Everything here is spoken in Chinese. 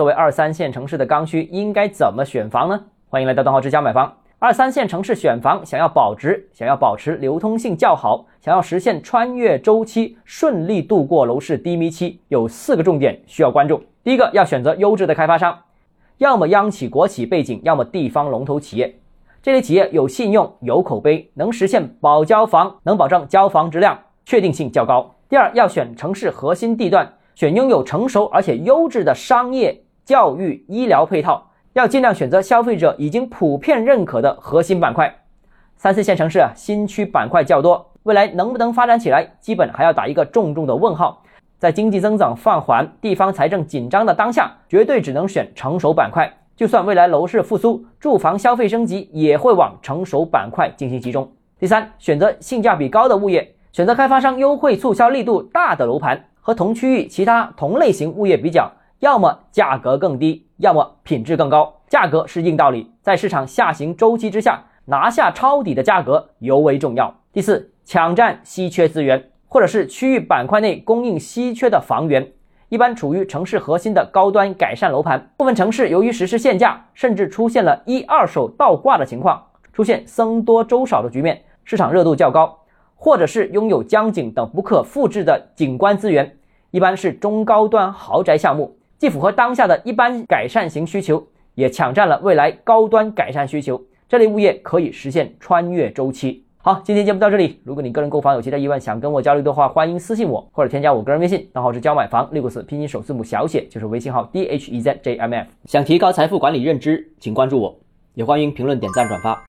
作为二三线城市的刚需，应该怎么选房呢？欢迎来到东浩之家买房。二三线城市选房，想要保值，想要保持流通性较好，想要实现穿越周期，顺利度过楼市低迷期，有四个重点需要关注。第一个，要选择优质的开发商，要么央企、国企背景，要么地方龙头企业。这类企业有信用、有口碑，能实现保交房，能保证交房质量，确定性较高。第二，要选城市核心地段，选拥有成熟而且优质的商业、教育、医疗配套。要尽量选择消费者已经普遍认可的核心板块，三四线城市啊，新区板块较多，未来能不能发展起来，基本还要打一个重重的问号。在经济增长放缓、地方财政紧张的当下，绝对只能选成熟板块。就算未来楼市复苏，住房消费升级也会往成熟板块进行集中。第三，选择性价比高的物业，选择开发商优惠促销力度大的楼盘，和同区域其他同类型物业比较。要么价格更低，要么品质更高。价格是硬道理，在市场下行周期之下，拿下抄底的价格尤为重要。第四，抢占稀缺资源，或者是区域板块内供应稀缺的房源，一般处于城市核心的高端改善楼盘。部分城市由于实施限价，甚至出现了一二手倒挂的情况，出现僧多粥少的局面，市场热度较高。或者是拥有江景等不可复制的景观资源，一般是中高端豪宅项目。既符合当下的一般改善型需求，也抢占了未来高端改善需求。这类物业可以实现穿越周期。好，今天节目到这里。如果你个人购房有其他疑问，想跟我交流的话，欢迎私信我或者添加我个人微信，账号是教买房六个字拼音首字母小写，就是微信号 d h e z j m f。想提高财富管理认知，请关注我，也欢迎评论、点赞、转发。